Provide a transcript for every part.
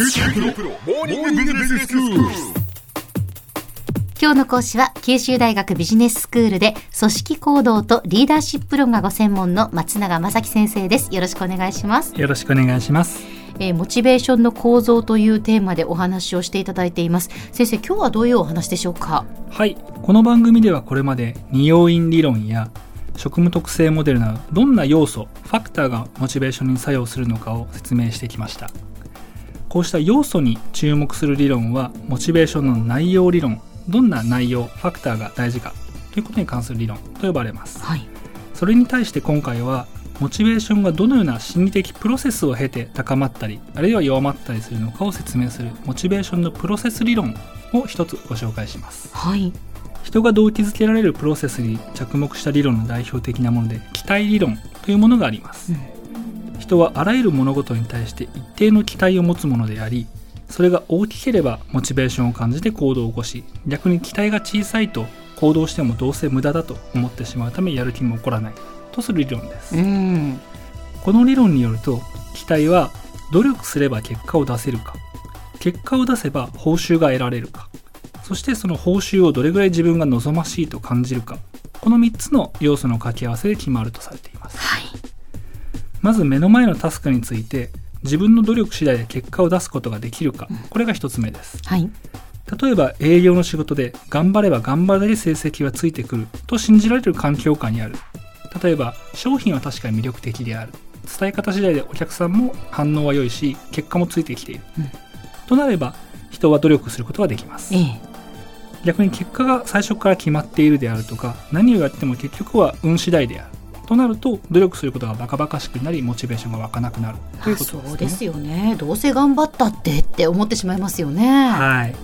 今日の講師は九州大学ビジネススクールで組織行動とリーダーシップ論がご専門の松永正樹先生です。よろしくお願いします。よろしくお願いします。えー、モチベーションの構造というテーマでお話をしていただいています。先生今日はどういうお話でしょうか？はい。この番組ではこれまで二要因理論や職務特性モデルなどどんな要素ファクターがモチベーションに作用するのかを説明してきましたこうした要素に注目する理論はモチベーションの内容理論どんな内容ファクターが大事かということに関する理論と呼ばれます、はい、それに対して今回はモチベーションがどのような心理的プロセスを経て高まったりあるいは弱まったりするのかを説明するモチベーションのプロセス理論を一つご紹介します、はい、人が動機づけられるプロセスに着目した理論の代表的なもので期待理論というものがあります、うん、人はあらゆる物事に対して一定の期待を持つものでありそれが大きければモチベーションを感じて行動を起こし逆に期待が小さいと行動してもどうせ無駄だと思ってしまうためやる気も起こらない。とする理論です。この理論によると期待は努力すれば結果を出せるか結果を出せば報酬が得られるかそしてその報酬をどれぐらい自分が望ましいと感じるかこの3つの要素の掛け合わせで決まるとされています、はい、まず目の前のタスクについて自分の努力次第で結果を出すことができるか、これが1つ目です、はい、例えば営業の仕事で頑張れば頑張るだけ成績はついてくる。と信じられる環境下にある。例えば商品は確かに魅力的である。伝え方次第でお客さんも反応は良いし結果もついてきている、うん、となれば人は努力することができます、ええ、逆に結果が最初から決まっているであるとか何をやっても結局は運次第であるとなると努力することがバカバカしくなりモチベーションが湧かなくなる。ということですね。そうですよね。どうせ頑張ったってって思ってしまいますよね。はい。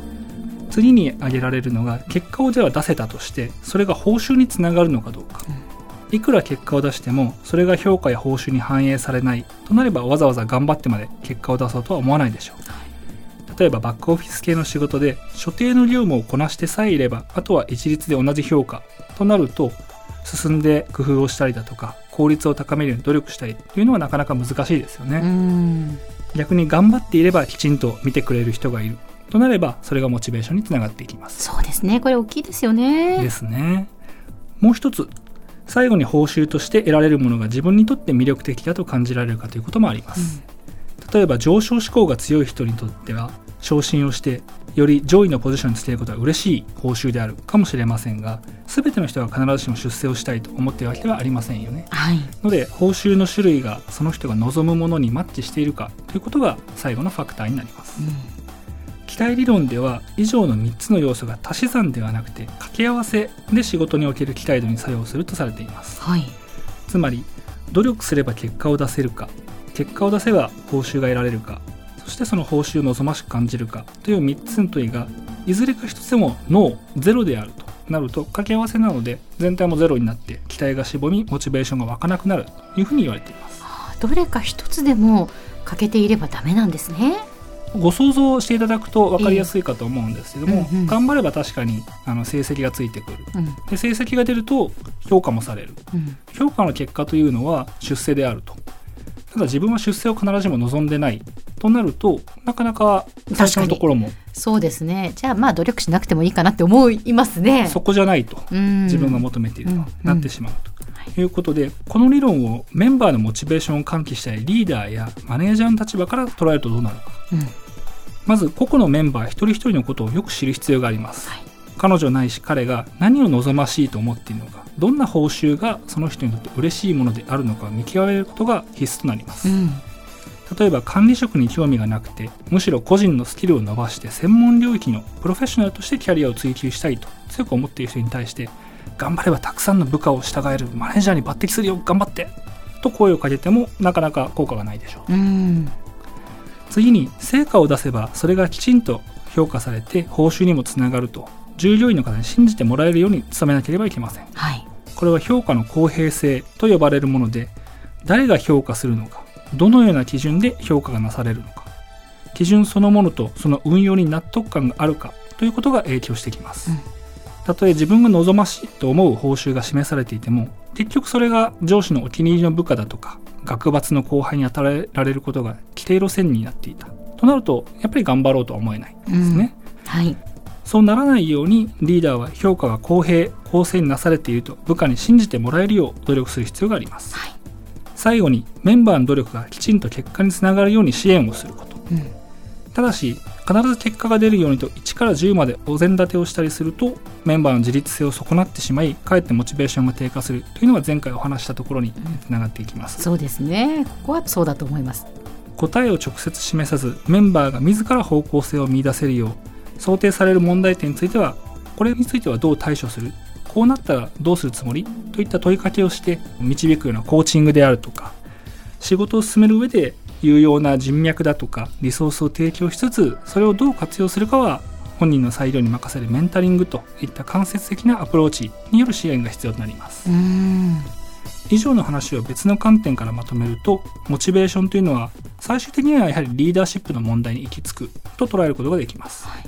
次に挙げられるのが結果をでは出せたとしてそれが報酬につながるのかどうか、うん。いくら結果を出してもそれが評価や報酬に反映されない。となればわざわざ頑張ってまで結果を出そうとは思わないでしょう。例えばバックオフィス系の仕事で所定の業務をこなしてさえいればあとは一律で同じ評価。となると進んで工夫をしたりだとか効率を高めるように努力したりというのはなかなか難しいですよね。逆に頑張っていればきちんと見てくれる人がいる。となればそれがモチベーションにつながっていきます。そうですね。これ大きいですよね。ですね。もう一つ最後に報酬として得られるものが自分にとって魅力的だと感じられるかということもあります、うん、例えば上昇志向が強い人にとっては昇進をしてより上位のポジションにつけることは嬉しい報酬であるかもしれませんが全ての人が必ずしも出世をしたいと思っているわけではありませんよね、はい、ので報酬の種類がその人が望むものにマッチしているかということが最後のファクターになります、うん。期待理論では以上の3つの要素が足し算ではなくて掛け合わせで仕事における期待度に作用するとされています、はい、つまり努力すれば結果を出せるか結果を出せば報酬が得られるかそしてその報酬を望ましく感じるかという3つの問いがいずれか1つでもノーゼロであるとなると掛け合わせなので全体もゼロになって期待がしぼみモチベーションが湧かなくなるというふうに言われています。どれか1つでも欠けていればダメなんですね。ご想像していただくと分かりやすいかと思うんですけども、うんうん、頑張れば確かにあの成績がついてくる、うん、で成績が出ると評価もされる、うん、評価の結果というのは出世であると。ただ自分は出世を必ずしも望んでないとなるとなかなか最初のところも。そうですね。じゃあまあ努力しなくてもいいかなって思いますね。そこじゃないと、自分が求めていると、なってしまうと。ということでこの理論をメンバーのモチベーションを喚起したいリーダーやマネージャーの立場から捉えるとどうなるか、うん、まず個々のメンバー一人一人のことをよく知る必要があります、はい、彼女ないし彼が何を望ましいと思っているのかどんな報酬がその人にとって嬉しいものであるのかを見極めることが必須となります、うん、例えば管理職に興味がなくてむしろ個人のスキルを伸ばして専門領域のプロフェッショナルとしてキャリアを追求したいと強く思っている人に対して頑張ればたくさんの部下を従えるマネージャーに抜擢するよ頑張ってと声をかけてもなかなか効果がないでしょう、うん。次に成果を出せばそれがきちんと評価されて報酬にもつながると従業員の方に信じてもらえるように努めなければいけません、はい、これは評価の公平性と呼ばれるもので誰が評価するのかどのような基準で評価がなされるのか。基準そのものとその運用に納得感があるか。ということが影響してきます、うん、たとえ自分が望ましいと思う報酬が示されていても結局それが上司のお気に入りの部下だとか学閥の後輩に与えられることが規定路線になっていた。となるとやっぱり頑張ろうとは思えないですね、うん、はい。そうならないようにリーダーは評価が公平公正になされていると部下に信じてもらえるよう努力する必要があります、はい、最後にメンバーの努力がきちんと結果につながるように支援をすること、うん、ただし必ず結果が出るようにと1から10までお膳立てをしたりするとメンバーの自立性を損なってしまいかえってモチベーションが低下する。というのが前回お話したところにつながっていきます、うん、そうですね。ここはそうだと思います。答えを直接示さずメンバーが自ら方向性を見出せるよう想定される問題点についてはこれについてはどう対処する？こうなったらどうするつもり？といった問いかけをして導くようなコーチングであるとか仕事を進める上で有用な人脈だとかリソースを提供しつつそれをどう活用するかは本人の裁量に任せるメンタリングといった間接的なアプローチによる支援が必要となります。以上の話を別の観点からまとめるとモチベーションというのは最終的にはやはりリーダーシップの問題に行き着くと捉えることができます、はい、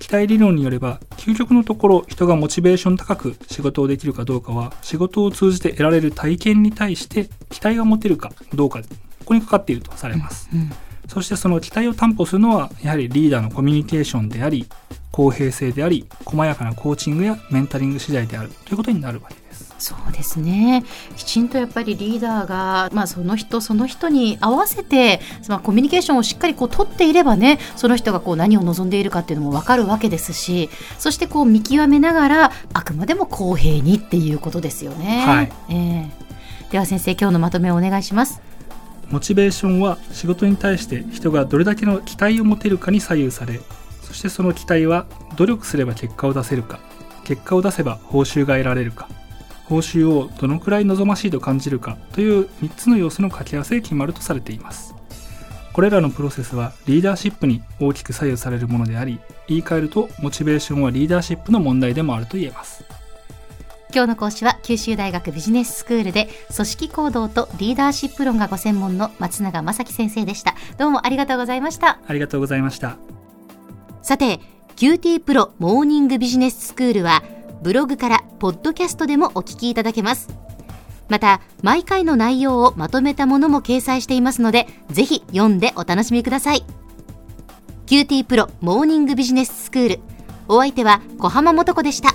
期待理論によれば究極のところ人がモチベーション高く仕事をできるかどうかは仕事を通じて得られる体験に対して期待が持てるかどうかこにかかっているとされます、うん。うん、そしてその期待を担保するのはやはりリーダーのコミュニケーションであり公平性であり細やかなコーチングやメンタリング次第であるということになるわけ。ですそうですねきちんとやっぱりリーダーが、まあ、その人その人に合わせて、まあ、コミュニケーションをしっかりこう取っていればねその人がこう何を望んでいるかっていうのも分かるわけですしそしてこう見極めながらあくまでも公平にっていうことですよね。はいえー、では先生今日のまとめをお願いします。モチベーションは仕事に対して人がどれだけの期待を持てるかに左右されそしてその期待は努力すれば結果を出せるか結果を出せば報酬が得られるか報酬をどのくらい望ましいと感じるかという3つの要素の掛け合わせで決まるとされています。これらのプロセスはリーダーシップに大きく左右されるものであり言い換えるとモチベーションはリーダーシップの問題でもあると言えます。今日の講師は九州大学ビジネススクールで組織行動とリーダーシップ論がご専門の松永正樹先生でした。どうもありがとうございました。ありがとうございました。さて QT プロモーニングビジネススクールはブログからポッドキャストでもお聞きいただけます。また毎回の内容をまとめたものも掲載していますのでぜひ読んでお楽しみください。QT プロモーニングビジネススクール。お相手は小浜もとこでした。